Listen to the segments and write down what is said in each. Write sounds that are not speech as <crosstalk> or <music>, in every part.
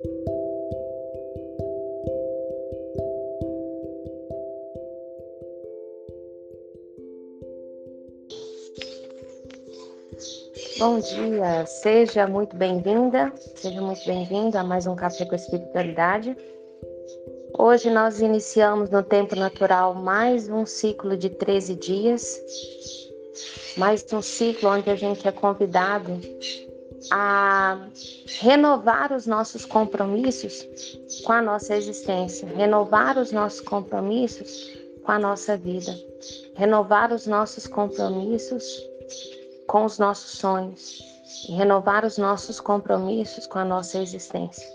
Bom dia, seja muito bem-vinda, seja muito bem-vindo a mais um Café com Espiritualidade. Hoje nós iniciamos no tempo natural mais um ciclo de 13 dias, mais um ciclo onde a gente é convidado a renovar os nossos compromissos com a nossa existência, renovar os nossos compromissos com a nossa vida, renovar os nossos compromissos com os nossos sonhos e renovar os nossos compromissos com a nossa existência.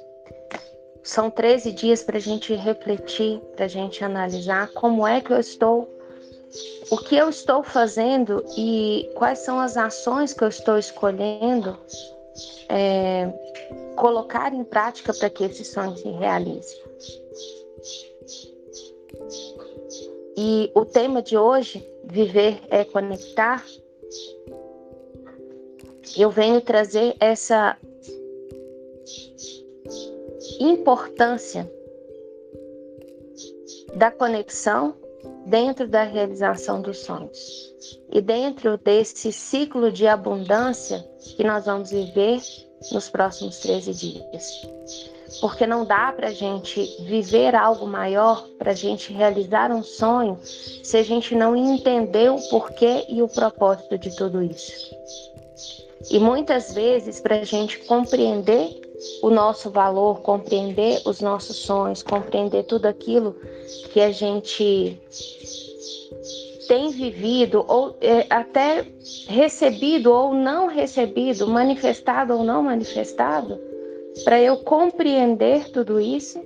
São 13 dias para a gente refletir, para a gente analisar como é que eu estou, o que eu estou fazendo e quais são as ações que eu estou escolhendo é, colocar em prática para que esse sonho se realize. E o tema de hoje, viver é conectar, eu venho trazer essa importância da conexão dentro da realização dos sonhos e dentro desse ciclo de abundância que nós vamos viver nos próximos 13 dias. Porque não dá para a gente viver algo maior, para a gente realizar um sonho, se a gente não entender o porquê e o propósito de tudo isso. E muitas vezes, para a gente compreender o nosso valor, compreender os nossos sonhos, compreender tudo aquilo que a gente tem vivido, ou é, até recebido ou não recebido, manifestado ou não manifestado, para eu compreender tudo isso,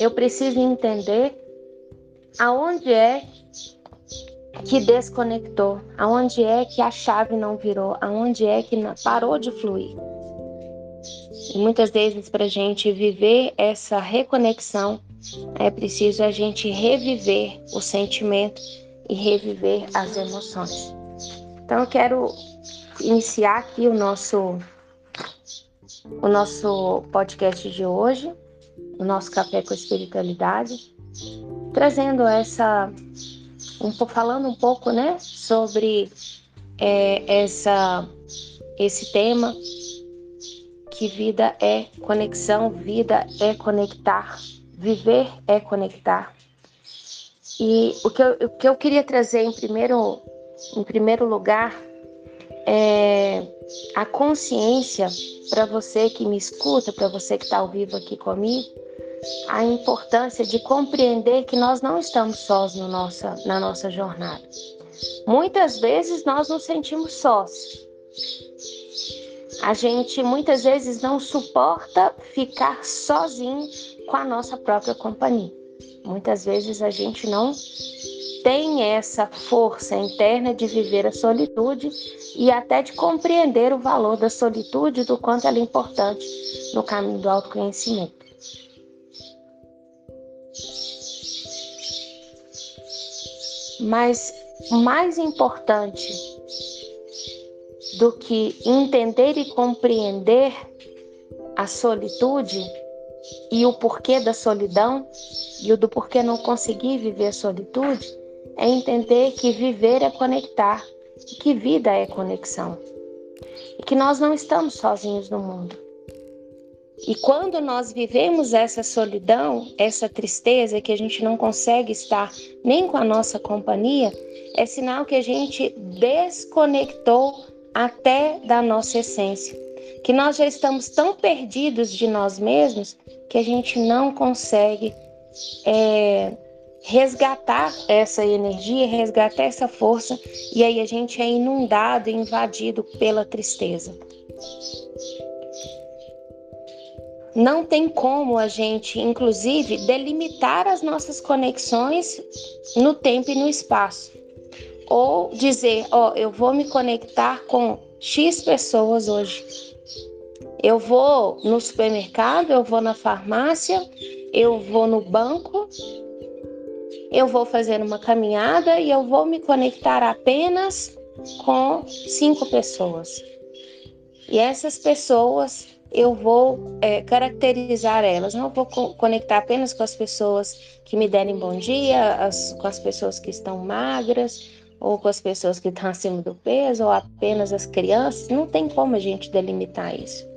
eu preciso entender aonde é que desconectou, aonde é que a chave não virou, aonde é que parou de fluir. E muitas vezes, para gente viver essa reconexão, é preciso a gente reviver o sentimento e reviver as emoções. Então, eu quero iniciar aqui o nosso, o nosso podcast de hoje, o nosso Café com Espiritualidade, trazendo essa um, falando um pouco né, sobre é, essa, esse tema que vida é conexão, vida é conectar, viver é conectar. E o que eu, o que eu queria trazer em primeiro, em primeiro lugar é a consciência para você que me escuta, para você que está ao vivo aqui comigo, a importância de compreender que nós não estamos sós no nossa, na nossa jornada. Muitas vezes nós nos sentimos sós. A gente muitas vezes não suporta ficar sozinho com a nossa própria companhia. Muitas vezes a gente não tem essa força interna de viver a solitude e até de compreender o valor da solitude, do quanto ela é importante no caminho do autoconhecimento. Mas mais importante do que entender e compreender a solitude e o porquê da solidão e o do porquê não conseguir viver a solitude é entender que viver é conectar, que vida é conexão e que nós não estamos sozinhos no mundo. E quando nós vivemos essa solidão, essa tristeza, que a gente não consegue estar nem com a nossa companhia, é sinal que a gente desconectou até da nossa essência. Que nós já estamos tão perdidos de nós mesmos que a gente não consegue é, resgatar essa energia, resgatar essa força, e aí a gente é inundado, invadido pela tristeza não tem como a gente, inclusive, delimitar as nossas conexões no tempo e no espaço. Ou dizer, ó, oh, eu vou me conectar com X pessoas hoje. Eu vou no supermercado, eu vou na farmácia, eu vou no banco, eu vou fazer uma caminhada e eu vou me conectar apenas com cinco pessoas. E essas pessoas eu vou é, caracterizar elas, não vou co conectar apenas com as pessoas que me derem bom dia, as, com as pessoas que estão magras, ou com as pessoas que estão acima do peso, ou apenas as crianças. Não tem como a gente delimitar isso.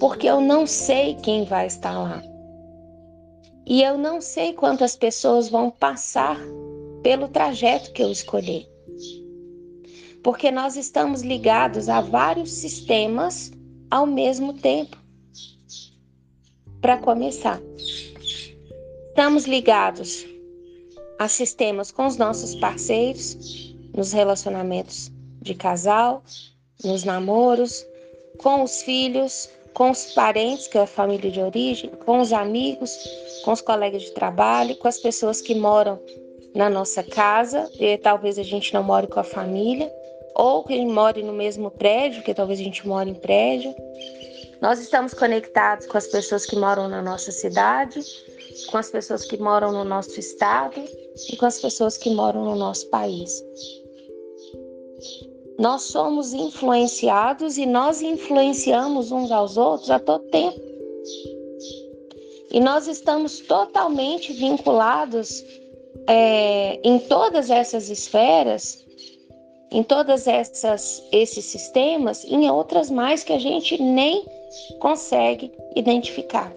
Porque eu não sei quem vai estar lá. E eu não sei quantas pessoas vão passar pelo trajeto que eu escolhi. Porque nós estamos ligados a vários sistemas ao mesmo tempo. Para começar, estamos ligados a sistemas com os nossos parceiros, nos relacionamentos de casal, nos namoros, com os filhos, com os parentes, que é a família de origem, com os amigos, com os colegas de trabalho, com as pessoas que moram na nossa casa, e talvez a gente não more com a família, ou que more no mesmo prédio, que talvez a gente more em prédio. Nós estamos conectados com as pessoas que moram na nossa cidade, com as pessoas que moram no nosso estado e com as pessoas que moram no nosso país. Nós somos influenciados e nós influenciamos uns aos outros a todo tempo. E nós estamos totalmente vinculados é, em todas essas esferas em todas essas esses sistemas, em outras mais que a gente nem consegue identificar.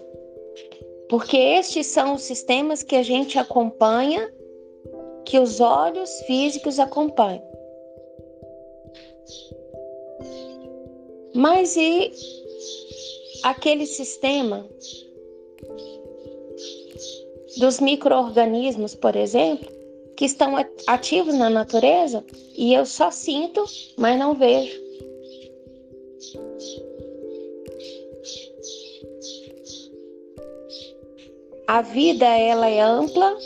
Porque estes são os sistemas que a gente acompanha, que os olhos físicos acompanham. Mas e aquele sistema dos micro-organismos, por exemplo, que estão ativos na natureza e eu só sinto, mas não vejo. A vida ela é ampla,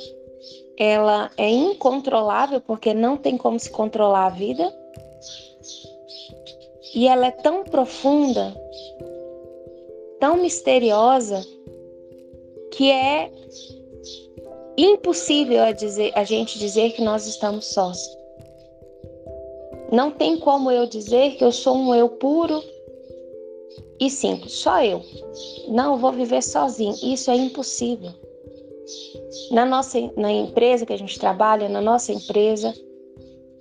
ela é incontrolável porque não tem como se controlar a vida. E ela é tão profunda, tão misteriosa, que é impossível a, dizer, a gente dizer que nós estamos sós. Não tem como eu dizer que eu sou um eu puro e simples, só eu. Não, vou viver sozinho. Isso é impossível. Na nossa na empresa que a gente trabalha, na nossa empresa,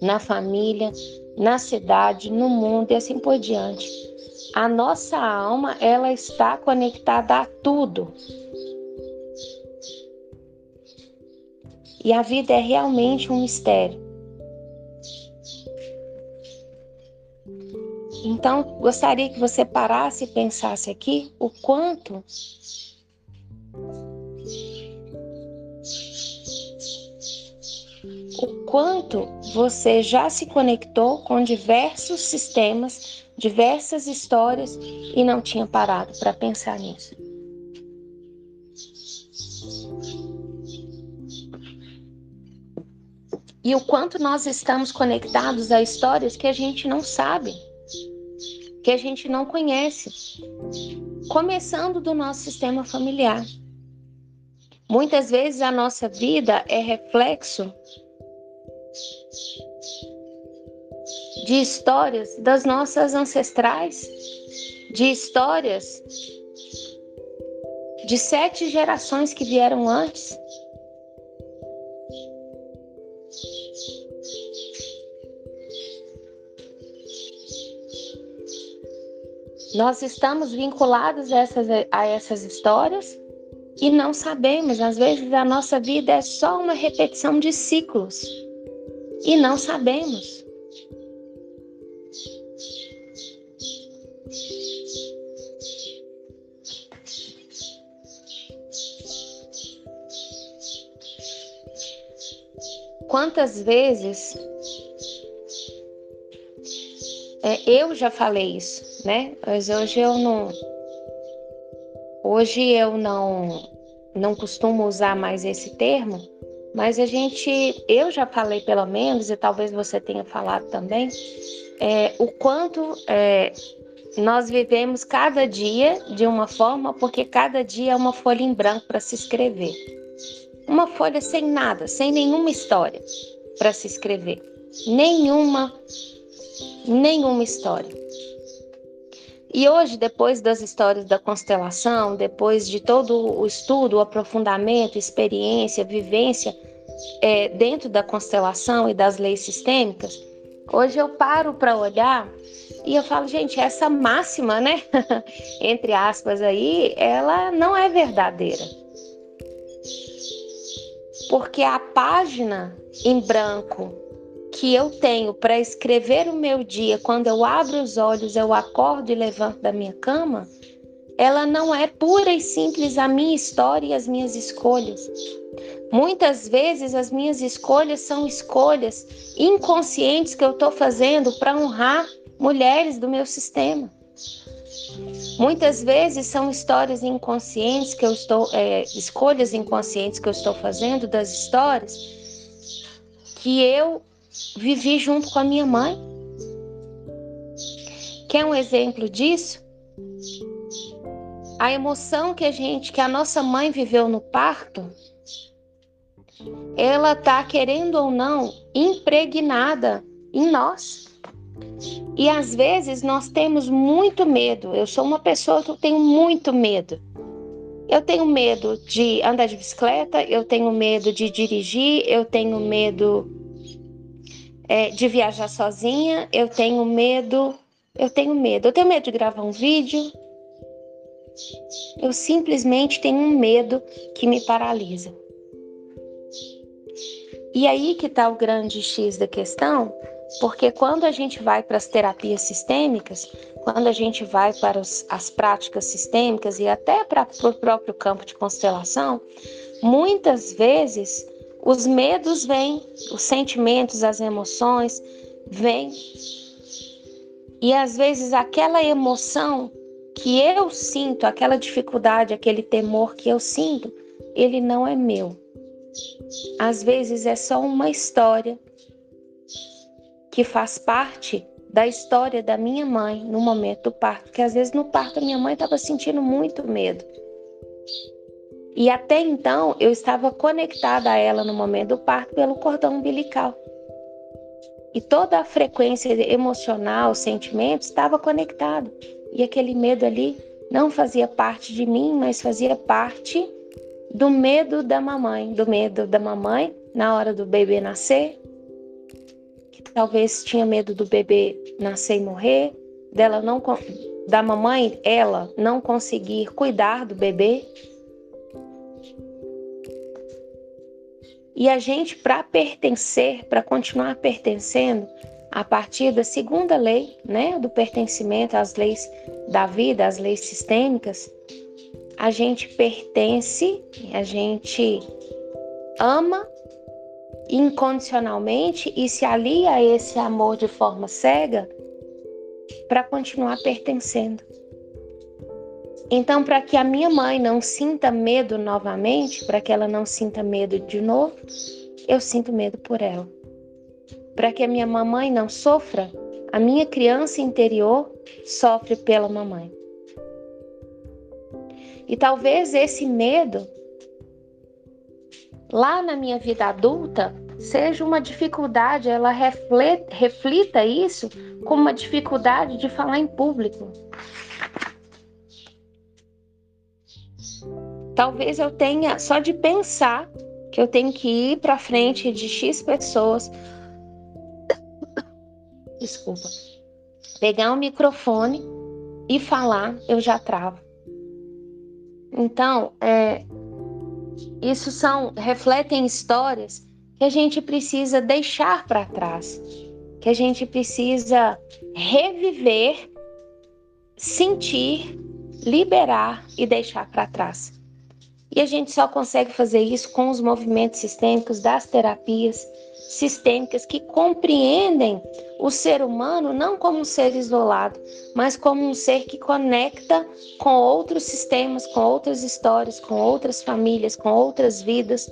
na família, na cidade, no mundo e assim por diante. A nossa alma, ela está conectada a tudo. E a vida é realmente um mistério. Então, gostaria que você parasse e pensasse aqui o quanto o quanto você já se conectou com diversos sistemas, diversas histórias e não tinha parado para pensar nisso. e o quanto nós estamos conectados a histórias que a gente não sabe, que a gente não conhece, começando do nosso sistema familiar. Muitas vezes a nossa vida é reflexo de histórias das nossas ancestrais, de histórias de sete gerações que vieram antes. Nós estamos vinculados a essas, a essas histórias e não sabemos. Às vezes a nossa vida é só uma repetição de ciclos e não sabemos. Quantas vezes é, eu já falei isso, né? Mas hoje eu não. Hoje eu não, não costumo usar mais esse termo, mas a gente, eu já falei pelo menos, e talvez você tenha falado também, é, o quanto é, nós vivemos cada dia de uma forma, porque cada dia é uma folha em branco para se escrever. Uma folha sem nada, sem nenhuma história para se escrever. Nenhuma nenhuma história. E hoje, depois das histórias da constelação, depois de todo o estudo, o aprofundamento, experiência, vivência é, dentro da constelação e das leis sistêmicas, hoje eu paro para olhar e eu falo, gente, essa máxima, né, <laughs> entre aspas aí, ela não é verdadeira. Porque a página em branco que eu tenho para escrever o meu dia, quando eu abro os olhos, eu acordo e levanto da minha cama, ela não é pura e simples a minha história e as minhas escolhas. Muitas vezes as minhas escolhas são escolhas inconscientes que eu estou fazendo para honrar mulheres do meu sistema. Muitas vezes são histórias inconscientes que eu estou, é, escolhas inconscientes que eu estou fazendo das histórias que eu vivi junto com a minha mãe. Quer um exemplo disso? A emoção que a gente, que a nossa mãe viveu no parto, ela tá querendo ou não impregnada em nós. E às vezes nós temos muito medo. Eu sou uma pessoa que tenho muito medo. Eu tenho medo de andar de bicicleta, eu tenho medo de dirigir, eu tenho medo é, de viajar sozinha, eu tenho medo, eu tenho medo, eu tenho medo de gravar um vídeo. Eu simplesmente tenho um medo que me paralisa. E aí que está o grande X da questão, porque quando a gente vai para as terapias sistêmicas, quando a gente vai para os, as práticas sistêmicas e até para o próprio campo de constelação, muitas vezes os medos vêm, os sentimentos, as emoções vêm. E às vezes aquela emoção que eu sinto, aquela dificuldade, aquele temor que eu sinto, ele não é meu. Às vezes é só uma história que faz parte da história da minha mãe no momento do parto, porque às vezes no parto a minha mãe estava sentindo muito medo. E até então eu estava conectada a ela no momento do parto pelo cordão umbilical. E toda a frequência emocional, sentimentos estava conectado. E aquele medo ali não fazia parte de mim, mas fazia parte do medo da mamãe, do medo da mamãe na hora do bebê nascer, que talvez tinha medo do bebê nascer e morrer, dela não da mamãe ela não conseguir cuidar do bebê, E a gente, para pertencer, para continuar pertencendo, a partir da segunda lei, né, do pertencimento às leis da vida, às leis sistêmicas, a gente pertence, a gente ama incondicionalmente e se alia a esse amor de forma cega para continuar pertencendo. Então, para que a minha mãe não sinta medo novamente, para que ela não sinta medo de novo, eu sinto medo por ela. Para que a minha mamãe não sofra, a minha criança interior sofre pela mamãe. E talvez esse medo, lá na minha vida adulta, seja uma dificuldade, ela reflita isso como uma dificuldade de falar em público. Talvez eu tenha, só de pensar que eu tenho que ir para frente de X pessoas. Desculpa. Pegar um microfone e falar, eu já travo. Então, é, isso são refletem histórias que a gente precisa deixar para trás, que a gente precisa reviver, sentir, liberar e deixar para trás. E a gente só consegue fazer isso com os movimentos sistêmicos das terapias sistêmicas que compreendem o ser humano não como um ser isolado, mas como um ser que conecta com outros sistemas, com outras histórias, com outras famílias, com outras vidas.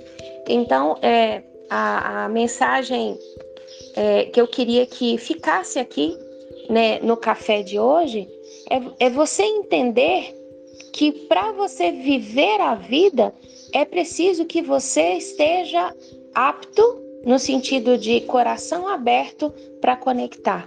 Então, é, a, a mensagem é, que eu queria que ficasse aqui né, no café de hoje é, é você entender que para você viver a vida é preciso que você esteja apto no sentido de coração aberto para conectar.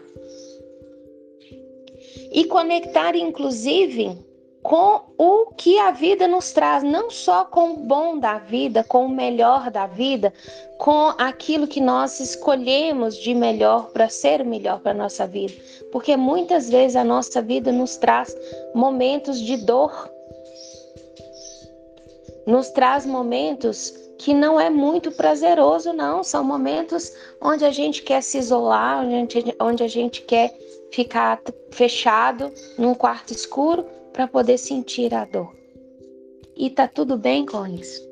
e conectar, inclusive, com o que a vida nos traz, não só com o bom da vida, com o melhor da vida, com aquilo que nós escolhemos de melhor para ser o melhor para a nossa vida. Porque muitas vezes a nossa vida nos traz momentos de dor, nos traz momentos que não é muito prazeroso, não. São momentos onde a gente quer se isolar, onde a gente, onde a gente quer ficar fechado num quarto escuro para poder sentir a dor. E tá tudo bem com isso.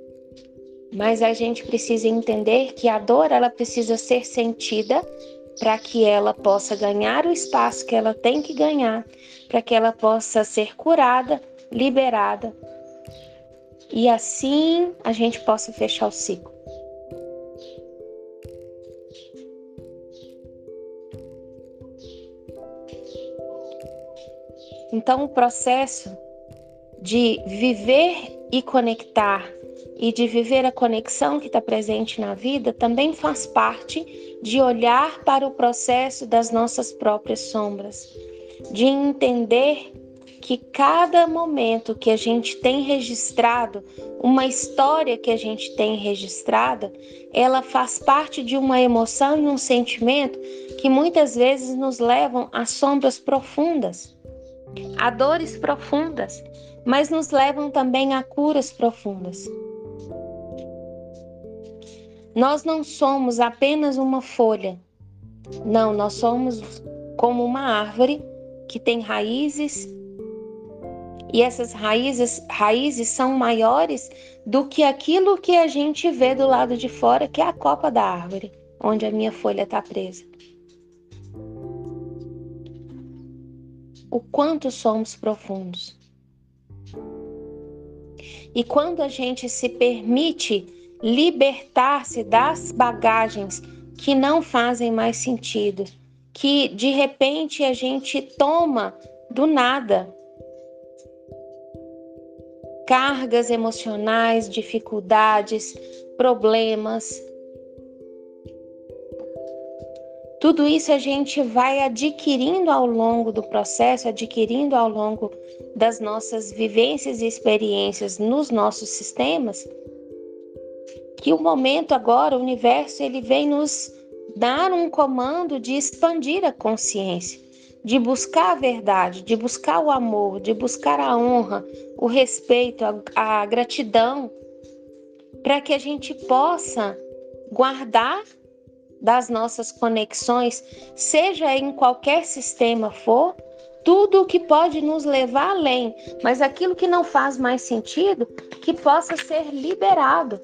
Mas a gente precisa entender que a dor ela precisa ser sentida para que ela possa ganhar o espaço que ela tem que ganhar, para que ela possa ser curada, liberada. E assim a gente possa fechar o ciclo. Então, o processo de viver e conectar e de viver a conexão que está presente na vida também faz parte de olhar para o processo das nossas próprias sombras, de entender que cada momento que a gente tem registrado, uma história que a gente tem registrada, ela faz parte de uma emoção e um sentimento que muitas vezes nos levam a sombras profundas a dores profundas, mas nos levam também a curas profundas. Nós não somos apenas uma folha. Não, nós somos como uma árvore que tem raízes e essas raízes, raízes são maiores do que aquilo que a gente vê do lado de fora, que é a copa da árvore, onde a minha folha está presa. o quanto somos profundos. E quando a gente se permite libertar-se das bagagens que não fazem mais sentido, que de repente a gente toma do nada cargas emocionais, dificuldades, problemas, Tudo isso a gente vai adquirindo ao longo do processo, adquirindo ao longo das nossas vivências e experiências nos nossos sistemas, que o momento agora, o universo, ele vem nos dar um comando de expandir a consciência, de buscar a verdade, de buscar o amor, de buscar a honra, o respeito, a, a gratidão, para que a gente possa guardar das nossas conexões, seja em qualquer sistema for, tudo o que pode nos levar além, mas aquilo que não faz mais sentido, que possa ser liberado.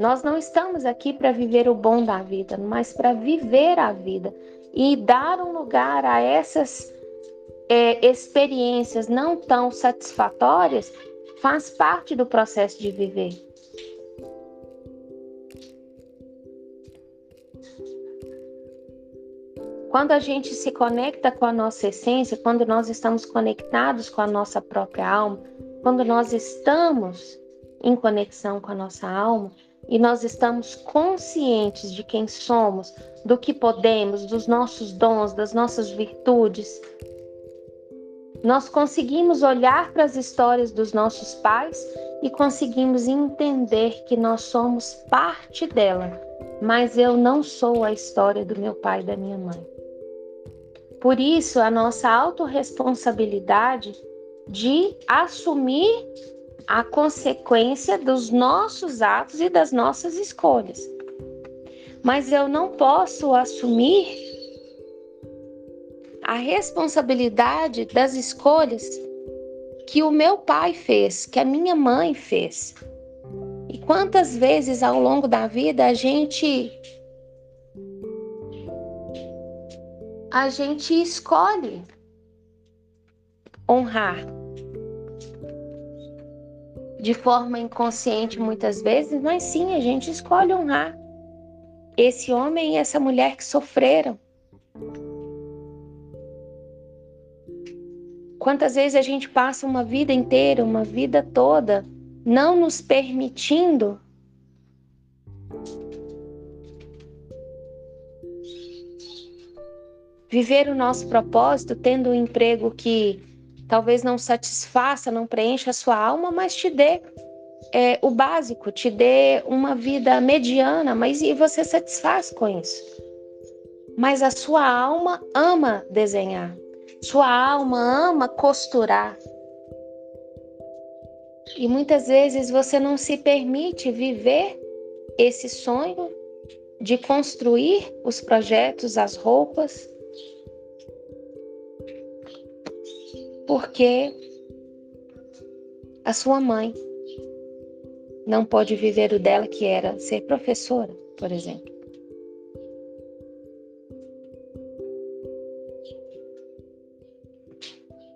Nós não estamos aqui para viver o bom da vida, mas para viver a vida e dar um lugar a essas é, experiências não tão satisfatórias faz parte do processo de viver. Quando a gente se conecta com a nossa essência, quando nós estamos conectados com a nossa própria alma, quando nós estamos em conexão com a nossa alma e nós estamos conscientes de quem somos, do que podemos, dos nossos dons, das nossas virtudes, nós conseguimos olhar para as histórias dos nossos pais e conseguimos entender que nós somos parte dela, mas eu não sou a história do meu pai e da minha mãe. Por isso, a nossa autorresponsabilidade de assumir a consequência dos nossos atos e das nossas escolhas. Mas eu não posso assumir a responsabilidade das escolhas que o meu pai fez, que a minha mãe fez. E quantas vezes ao longo da vida a gente a gente escolhe honrar de forma inconsciente muitas vezes, mas sim, a gente escolhe honrar esse homem e essa mulher que sofreram. Quantas vezes a gente passa uma vida inteira, uma vida toda, não nos permitindo viver o nosso propósito tendo um emprego que talvez não satisfaça, não preencha a sua alma, mas te dê é, o básico, te dê uma vida mediana, mas e você satisfaz com isso. Mas a sua alma ama desenhar, sua alma ama costurar. E muitas vezes você não se permite viver esse sonho de construir os projetos, as roupas, porque a sua mãe não pode viver o dela, que era ser professora, por exemplo.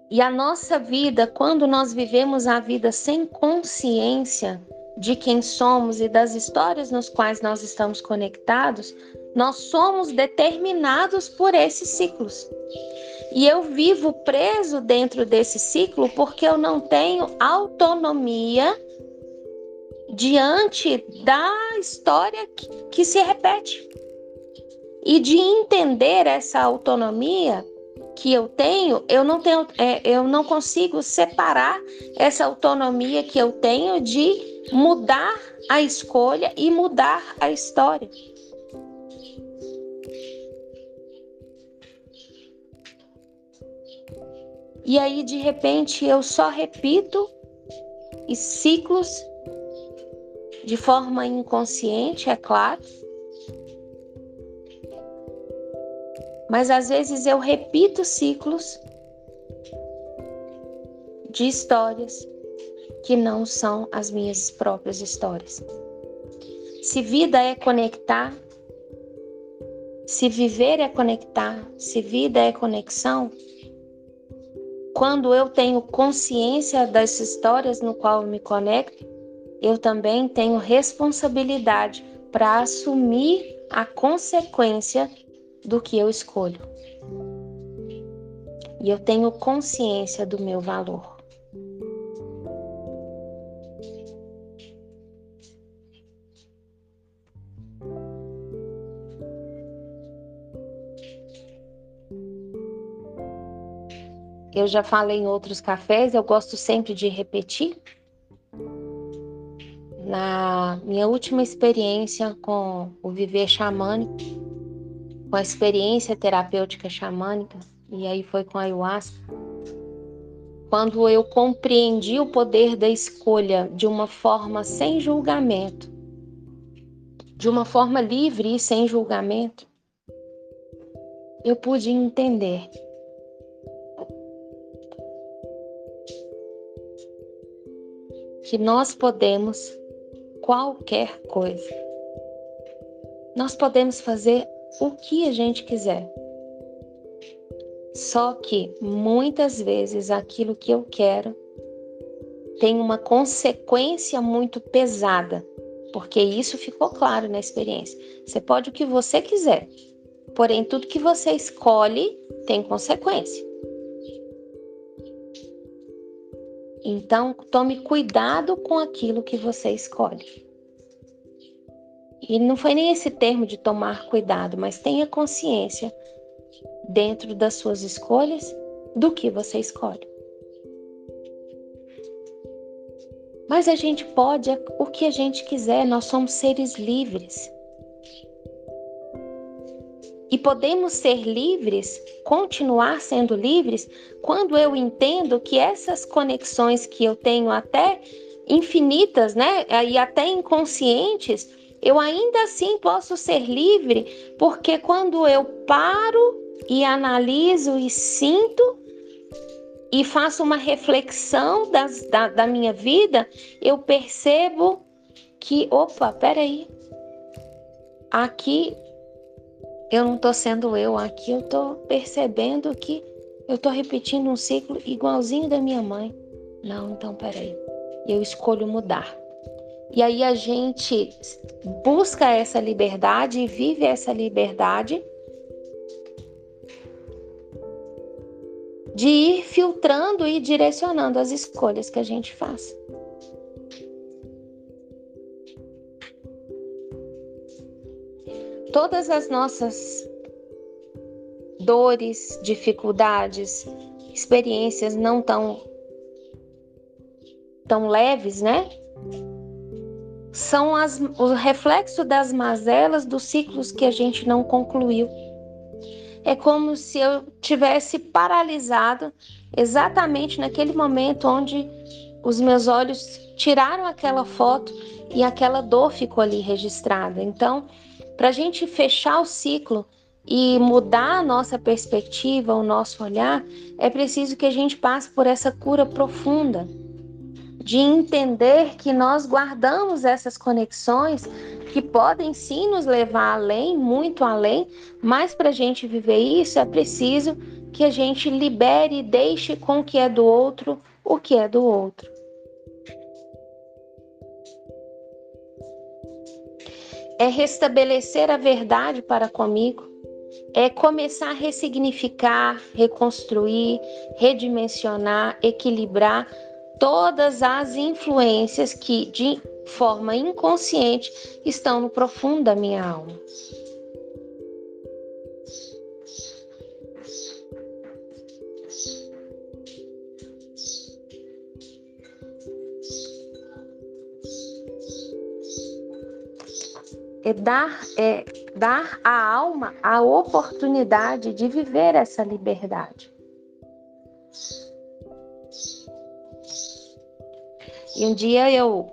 E a nossa vida, quando nós vivemos a vida sem consciência de quem somos e das histórias nos quais nós estamos conectados, nós somos determinados por esses ciclos. E eu vivo preso dentro desse ciclo porque eu não tenho autonomia diante da história que, que se repete. E de entender essa autonomia que eu tenho, eu não tenho, é, eu não consigo separar essa autonomia que eu tenho de mudar a escolha e mudar a história. E aí, de repente, eu só repito e ciclos de forma inconsciente, é claro. Mas às vezes eu repito ciclos de histórias que não são as minhas próprias histórias. Se vida é conectar, se viver é conectar, se vida é conexão, quando eu tenho consciência das histórias no qual eu me conecto, eu também tenho responsabilidade para assumir a consequência do que eu escolho. E eu tenho consciência do meu valor. Eu já falei em outros cafés, eu gosto sempre de repetir. Na minha última experiência com o viver xamânico, com a experiência terapêutica xamânica, e aí foi com a ayahuasca, quando eu compreendi o poder da escolha de uma forma sem julgamento, de uma forma livre e sem julgamento, eu pude entender que nós podemos qualquer coisa. Nós podemos fazer o que a gente quiser. Só que muitas vezes aquilo que eu quero tem uma consequência muito pesada, porque isso ficou claro na experiência. Você pode o que você quiser, porém tudo que você escolhe tem consequência. Então, tome cuidado com aquilo que você escolhe. E não foi nem esse termo de tomar cuidado, mas tenha consciência dentro das suas escolhas do que você escolhe. Mas a gente pode o que a gente quiser, nós somos seres livres. E podemos ser livres, continuar sendo livres, quando eu entendo que essas conexões que eu tenho até infinitas, né, e até inconscientes, eu ainda assim posso ser livre, porque quando eu paro e analiso e sinto e faço uma reflexão das, da, da minha vida, eu percebo que, opa, peraí, aqui eu não estou sendo eu aqui, eu estou percebendo que eu estou repetindo um ciclo igualzinho da minha mãe. Não, então peraí, eu escolho mudar. E aí a gente busca essa liberdade e vive essa liberdade de ir filtrando e direcionando as escolhas que a gente faz. Todas as nossas dores, dificuldades, experiências não tão tão leves, né? São as, o reflexo das mazelas dos ciclos que a gente não concluiu. É como se eu tivesse paralisado exatamente naquele momento onde os meus olhos tiraram aquela foto e aquela dor ficou ali registrada. Então, para a gente fechar o ciclo e mudar a nossa perspectiva, o nosso olhar, é preciso que a gente passe por essa cura profunda de entender que nós guardamos essas conexões que podem sim nos levar além, muito além, mas para a gente viver isso é preciso que a gente libere e deixe com o que é do outro o que é do outro. É restabelecer a verdade para comigo, é começar a ressignificar, reconstruir, redimensionar, equilibrar todas as influências que de forma inconsciente estão no profundo da minha alma. É dar, é dar à alma a oportunidade de viver essa liberdade. E um dia eu,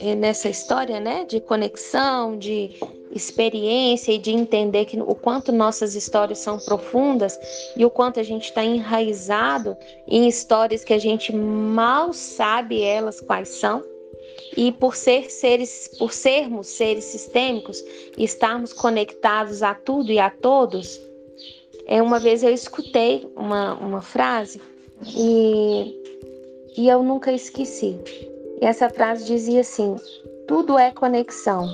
eh, nessa história, né, de conexão, de experiência e de entender que o quanto nossas histórias são profundas e o quanto a gente está enraizado em histórias que a gente mal sabe elas quais são. E por ser seres, por sermos seres sistêmicos estarmos conectados a tudo e a todos, é uma vez eu escutei uma, uma frase e e eu nunca esqueci. E essa frase dizia assim: tudo é conexão.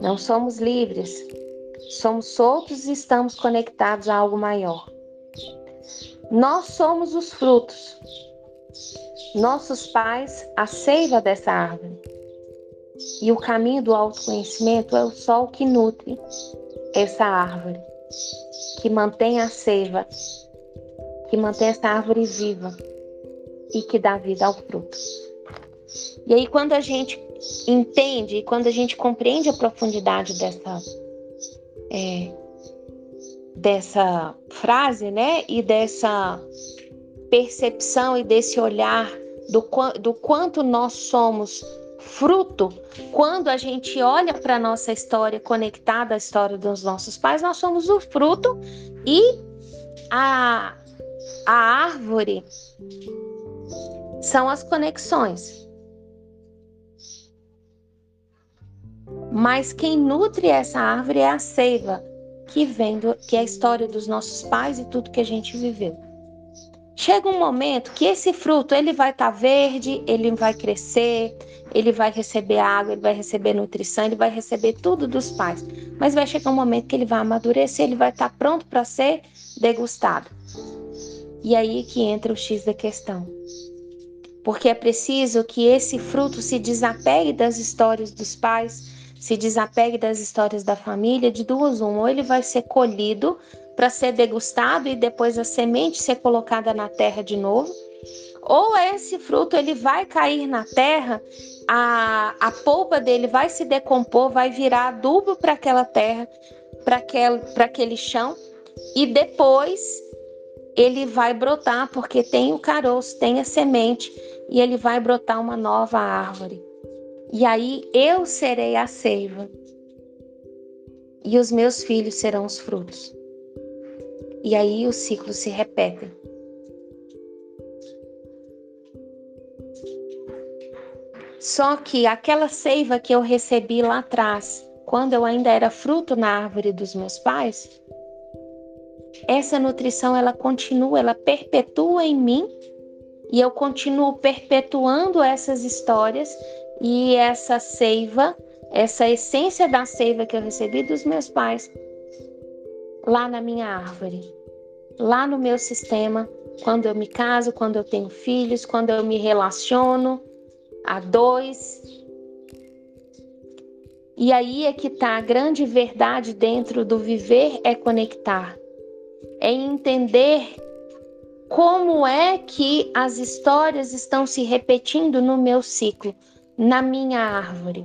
Não somos livres, somos soltos e estamos conectados a algo maior. Nós somos os frutos. Nossos pais, a seiva dessa árvore. E o caminho do autoconhecimento é o sol que nutre essa árvore, que mantém a seiva, que mantém essa árvore viva e que dá vida ao fruto. E aí, quando a gente entende e quando a gente compreende a profundidade dessa, é, dessa frase, né, e dessa percepção e desse olhar do, do quanto nós somos fruto, quando a gente olha para a nossa história conectada à história dos nossos pais, nós somos o fruto e a, a árvore são as conexões. Mas quem nutre essa árvore é a seiva, que vem do, que é a história dos nossos pais e tudo que a gente viveu. Chega um momento que esse fruto ele vai estar tá verde, ele vai crescer, ele vai receber água, ele vai receber nutrição, ele vai receber tudo dos pais. Mas vai chegar um momento que ele vai amadurecer, ele vai estar tá pronto para ser degustado. E aí que entra o X da questão porque é preciso que esse fruto se desapegue das histórias dos pais, se desapegue das histórias da família, de duas uma, ou ele vai ser colhido para ser degustado e depois a semente ser colocada na terra de novo, ou esse fruto ele vai cair na terra, a, a polpa dele vai se decompor, vai virar adubo para aquela terra, para aquele, aquele chão, e depois ele vai brotar, porque tem o caroço, tem a semente, e ele vai brotar uma nova árvore. E aí eu serei a seiva, e os meus filhos serão os frutos. E aí o ciclo se repete. Só que aquela seiva que eu recebi lá atrás, quando eu ainda era fruto na árvore dos meus pais, essa nutrição ela continua, ela perpetua em mim e eu continuo perpetuando essas histórias e essa seiva, essa essência da seiva que eu recebi dos meus pais lá na minha árvore, lá no meu sistema, quando eu me caso, quando eu tenho filhos, quando eu me relaciono a dois. E aí é que está a grande verdade dentro do viver é conectar é entender como é que as histórias estão se repetindo no meu ciclo, na minha árvore.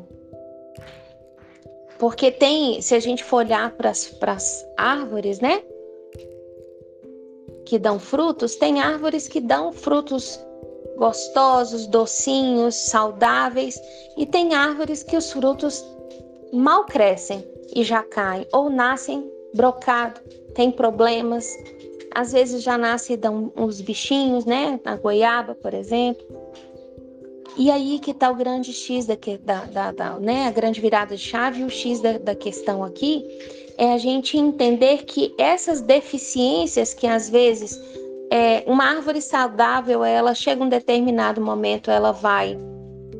Porque tem, se a gente for olhar para as árvores, né? Que dão frutos, tem árvores que dão frutos gostosos, docinhos, saudáveis, e tem árvores que os frutos mal crescem e já caem, ou nascem brocado, tem problemas, às vezes já nasce dão uns bichinhos, né? Na goiaba, por exemplo. E aí que está o grande X da, da, da, da, né? A grande virada de chave o X da, da questão aqui é a gente entender que essas deficiências que às vezes é, uma árvore saudável, ela chega um determinado momento, ela vai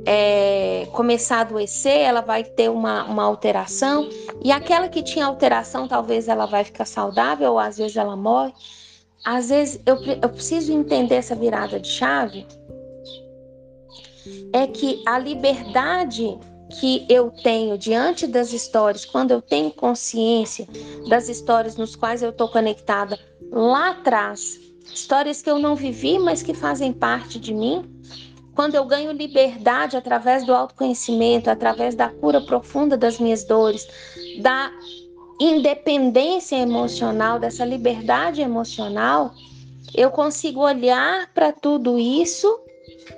é, começar a adoecer, ela vai ter uma, uma alteração, e aquela que tinha alteração, talvez ela vai ficar saudável, ou às vezes ela morre às vezes eu, eu preciso entender essa virada de chave é que a liberdade que eu tenho diante das histórias, quando eu tenho consciência das histórias nos quais eu estou conectada lá atrás, histórias que eu não vivi, mas que fazem parte de mim, quando eu ganho liberdade através do autoconhecimento, através da cura profunda das minhas dores, da independência emocional, dessa liberdade emocional, eu consigo olhar para tudo isso,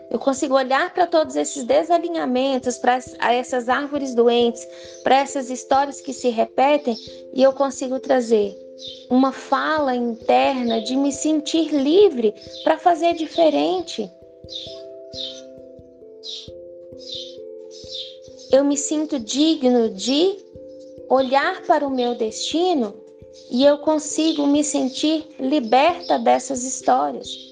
eu consigo olhar para todos esses desalinhamentos, para essas árvores doentes, para essas histórias que se repetem, e eu consigo trazer uma fala interna de me sentir livre para fazer diferente. Eu me sinto digno de olhar para o meu destino e eu consigo me sentir liberta dessas histórias.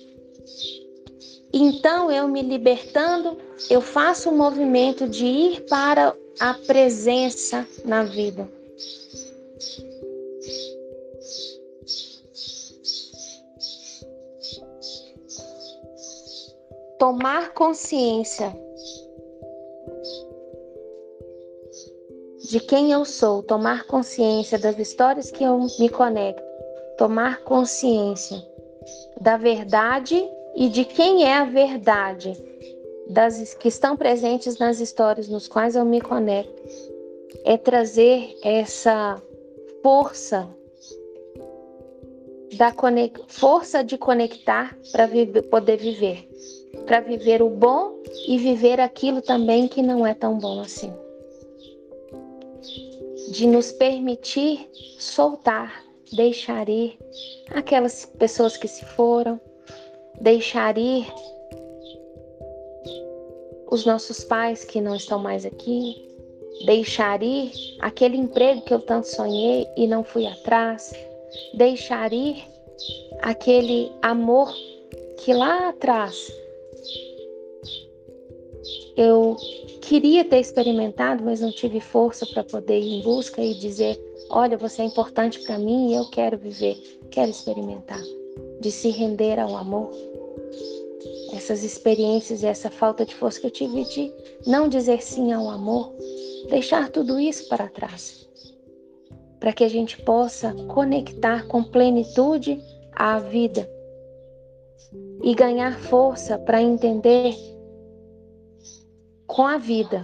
Então, eu me libertando, eu faço o um movimento de ir para a presença na vida. Tomar consciência de quem eu sou, tomar consciência das histórias que eu me conecto, tomar consciência da verdade e de quem é a verdade das que estão presentes nas histórias nos quais eu me conecto, é trazer essa força da força de conectar para poder viver, para viver o bom e viver aquilo também que não é tão bom assim. De nos permitir soltar, deixar ir aquelas pessoas que se foram, deixar ir os nossos pais que não estão mais aqui, deixar ir aquele emprego que eu tanto sonhei e não fui atrás, deixar ir aquele amor que lá atrás eu queria ter experimentado, mas não tive força para poder ir em busca e dizer: olha, você é importante para mim e eu quero viver, quero experimentar. De se render ao amor. Essas experiências e essa falta de força que eu tive de não dizer sim ao amor, deixar tudo isso para trás. Para que a gente possa conectar com plenitude à vida e ganhar força para entender com a vida.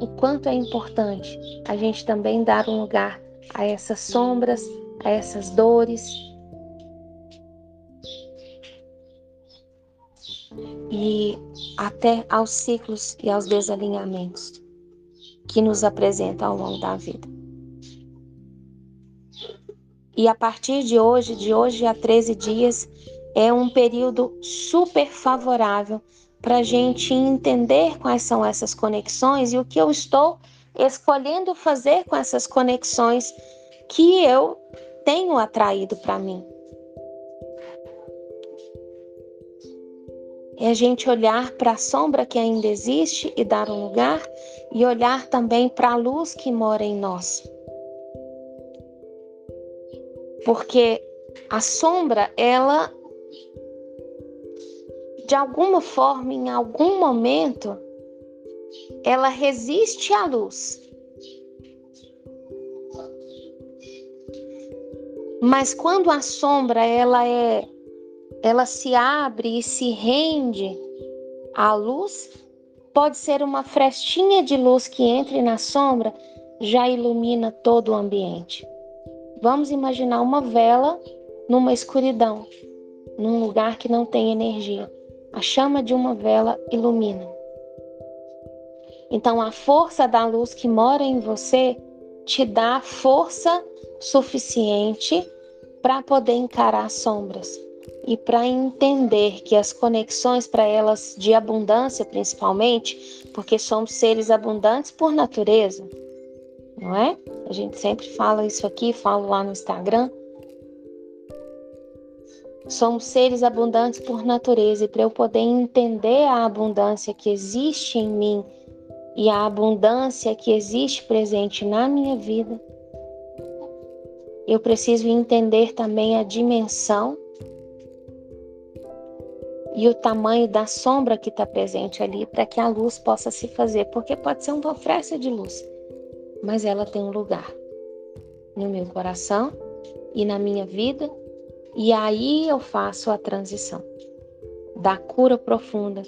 O quanto é importante a gente também dar um lugar a essas sombras, a essas dores. E até aos ciclos e aos desalinhamentos que nos apresentam ao longo da vida. E a partir de hoje, de hoje a 13 dias, é um período super favorável para a gente entender quais são essas conexões e o que eu estou escolhendo fazer com essas conexões que eu tenho atraído para mim. É a gente olhar para a sombra que ainda existe e dar um lugar, e olhar também para a luz que mora em nós. Porque a sombra, ela de alguma forma, em algum momento, ela resiste à luz. Mas quando a sombra ela é ela se abre e se rende à luz, pode ser uma frestinha de luz que entre na sombra, já ilumina todo o ambiente. Vamos imaginar uma vela numa escuridão, num lugar que não tem energia. A chama de uma vela ilumina. Então, a força da luz que mora em você te dá força suficiente para poder encarar sombras e para entender que as conexões para elas de abundância, principalmente, porque somos seres abundantes por natureza, não é? A gente sempre fala isso aqui, falo lá no Instagram. Somos seres abundantes por natureza e para eu poder entender a abundância que existe em mim e a abundância que existe presente na minha vida, eu preciso entender também a dimensão e o tamanho da sombra que está presente ali para que a luz possa se fazer, porque pode ser uma fresta de luz, mas ela tem um lugar no meu coração e na minha vida, e aí eu faço a transição da cura profunda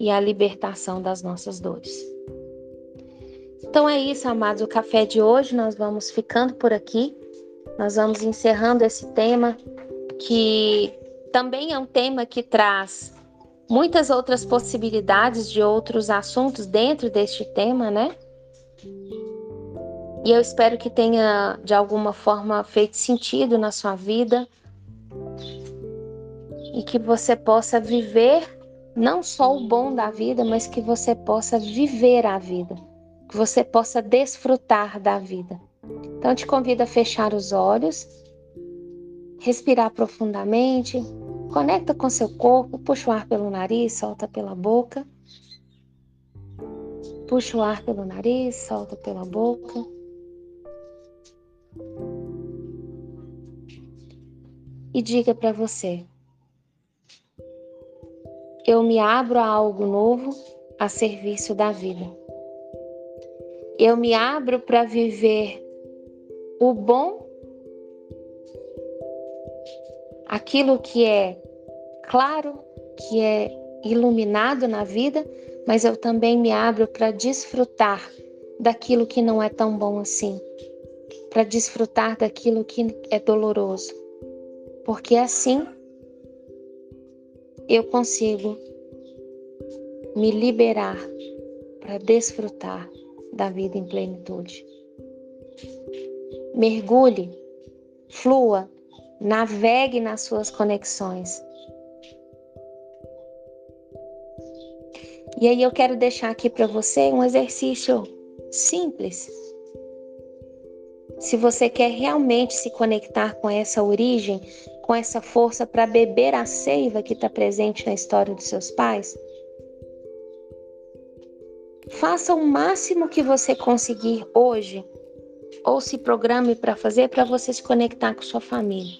e a libertação das nossas dores. Então é isso, amados. O café de hoje nós vamos ficando por aqui. Nós vamos encerrando esse tema que também é um tema que traz muitas outras possibilidades de outros assuntos dentro deste tema, né? E eu espero que tenha de alguma forma feito sentido na sua vida e que você possa viver não só o bom da vida, mas que você possa viver a vida, que você possa desfrutar da vida. Então, te convido a fechar os olhos, respirar profundamente, Conecta com seu corpo, puxa o ar pelo nariz, solta pela boca. Puxa o ar pelo nariz, solta pela boca. E diga para você: Eu me abro a algo novo a serviço da vida. Eu me abro para viver o bom aquilo que é claro, que é iluminado na vida, mas eu também me abro para desfrutar daquilo que não é tão bom assim, para desfrutar daquilo que é doloroso, porque assim eu consigo me liberar para desfrutar da vida em plenitude. Mergulhe, flua, navegue nas suas conexões. E aí eu quero deixar aqui para você um exercício simples. Se você quer realmente se conectar com essa origem, com essa força para beber a seiva que está presente na história dos seus pais, faça o máximo que você conseguir hoje, ou se programe para fazer para você se conectar com sua família.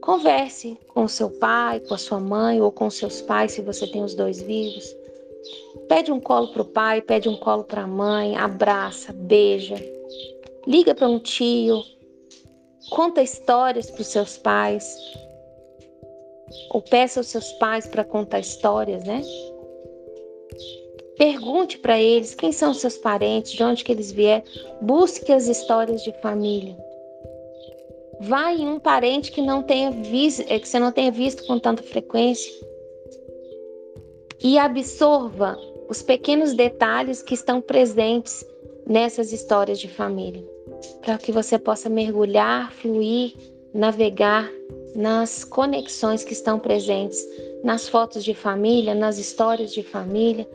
Converse com seu pai, com a sua mãe ou com seus pais, se você tem os dois vivos. Pede um colo para o pai, pede um colo para a mãe, abraça, beija. Liga para um tio, conta histórias para os seus pais. Ou peça aos seus pais para contar histórias, né? Pergunte para eles quem são seus parentes, de onde que eles vieram. Busque as histórias de família. Vá em um parente que não tenha visto, que você não tenha visto com tanta frequência e absorva os pequenos detalhes que estão presentes nessas histórias de família, para que você possa mergulhar, fluir, navegar nas conexões que estão presentes nas fotos de família, nas histórias de família,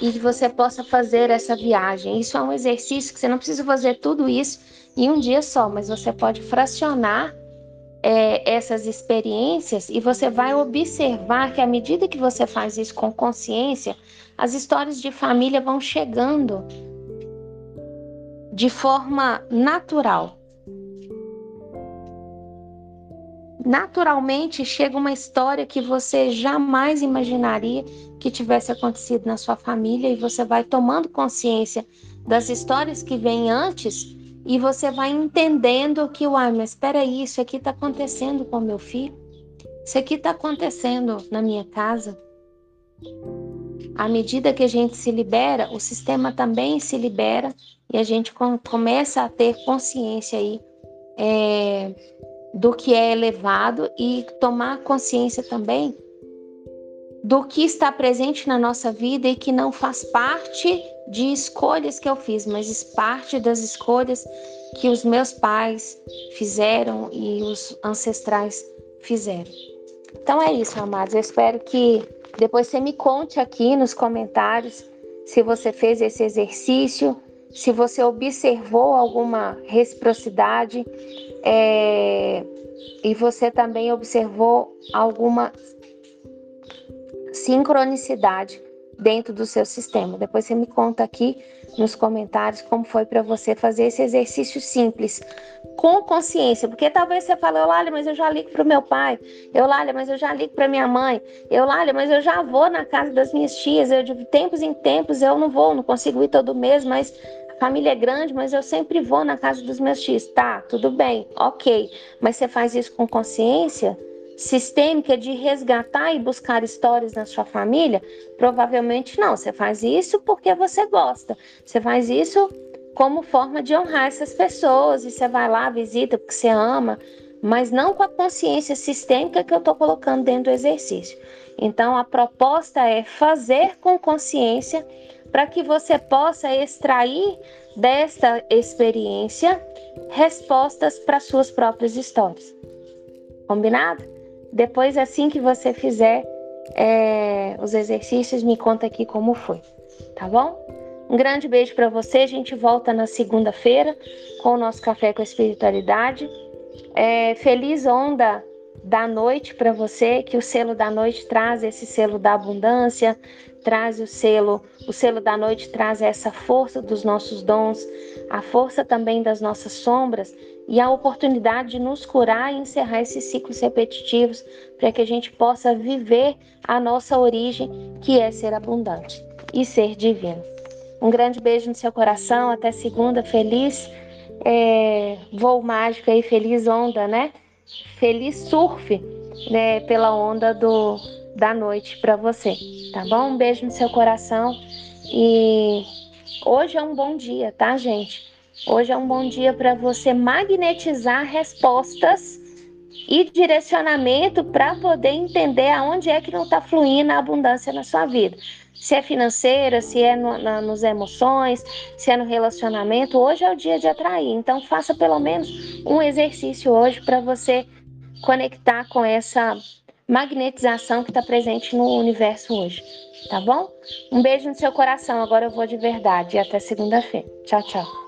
e que você possa fazer essa viagem. Isso é um exercício que você não precisa fazer tudo isso em um dia só, mas você pode fracionar é, essas experiências e você vai observar que à medida que você faz isso com consciência, as histórias de família vão chegando de forma natural. Naturalmente chega uma história que você jamais imaginaria que tivesse acontecido na sua família e você vai tomando consciência das histórias que vêm antes e você vai entendendo que, uai, mas espera aí, isso aqui está acontecendo com meu filho, isso aqui está acontecendo na minha casa. À medida que a gente se libera, o sistema também se libera e a gente começa a ter consciência aí é, do que é elevado e tomar consciência também do que está presente na nossa vida e que não faz parte de escolhas que eu fiz, mas parte das escolhas que os meus pais fizeram e os ancestrais fizeram. Então é isso, amados. Eu espero que depois você me conte aqui nos comentários se você fez esse exercício, se você observou alguma reciprocidade é, e você também observou alguma sincronicidade dentro do seu sistema. Depois você me conta aqui nos comentários como foi para você fazer esse exercício simples, com consciência, porque talvez você fale, Eulália, mas eu já ligo para o meu pai, Eulália, mas eu já ligo para minha mãe, Eulália, mas eu já vou na casa das minhas tias, eu de tempos em tempos eu não vou, não consigo ir todo mês, mas a família é grande, mas eu sempre vou na casa dos meus tios. Tá, tudo bem, ok, mas você faz isso com consciência? Sistêmica de resgatar e buscar histórias na sua família? Provavelmente não. Você faz isso porque você gosta. Você faz isso como forma de honrar essas pessoas e você vai lá, visita porque você ama, mas não com a consciência sistêmica que eu estou colocando dentro do exercício. Então, a proposta é fazer com consciência para que você possa extrair desta experiência respostas para suas próprias histórias. Combinado? Depois, assim que você fizer é, os exercícios, me conta aqui como foi, tá bom? Um grande beijo para você. A gente volta na segunda-feira com o nosso Café com Espiritualidade. É, feliz onda da noite para você, que o selo da noite traz esse selo da abundância, traz o selo, o selo da noite traz essa força dos nossos dons, a força também das nossas sombras e a oportunidade de nos curar e encerrar esses ciclos repetitivos para que a gente possa viver a nossa origem, que é ser abundante e ser divino. Um grande beijo no seu coração, até segunda, feliz é, voo mágico aí, feliz onda, né? Feliz surf né, pela onda do, da noite para você, tá bom? Um beijo no seu coração e hoje é um bom dia, tá, gente? Hoje é um bom dia para você magnetizar respostas e direcionamento para poder entender aonde é que não está fluindo a abundância na sua vida. Se é financeira, se é no, na, nos emoções, se é no relacionamento, hoje é o dia de atrair. Então faça pelo menos um exercício hoje para você conectar com essa magnetização que está presente no universo hoje. Tá bom? Um beijo no seu coração. Agora eu vou de verdade. E até segunda-feira. Tchau, tchau.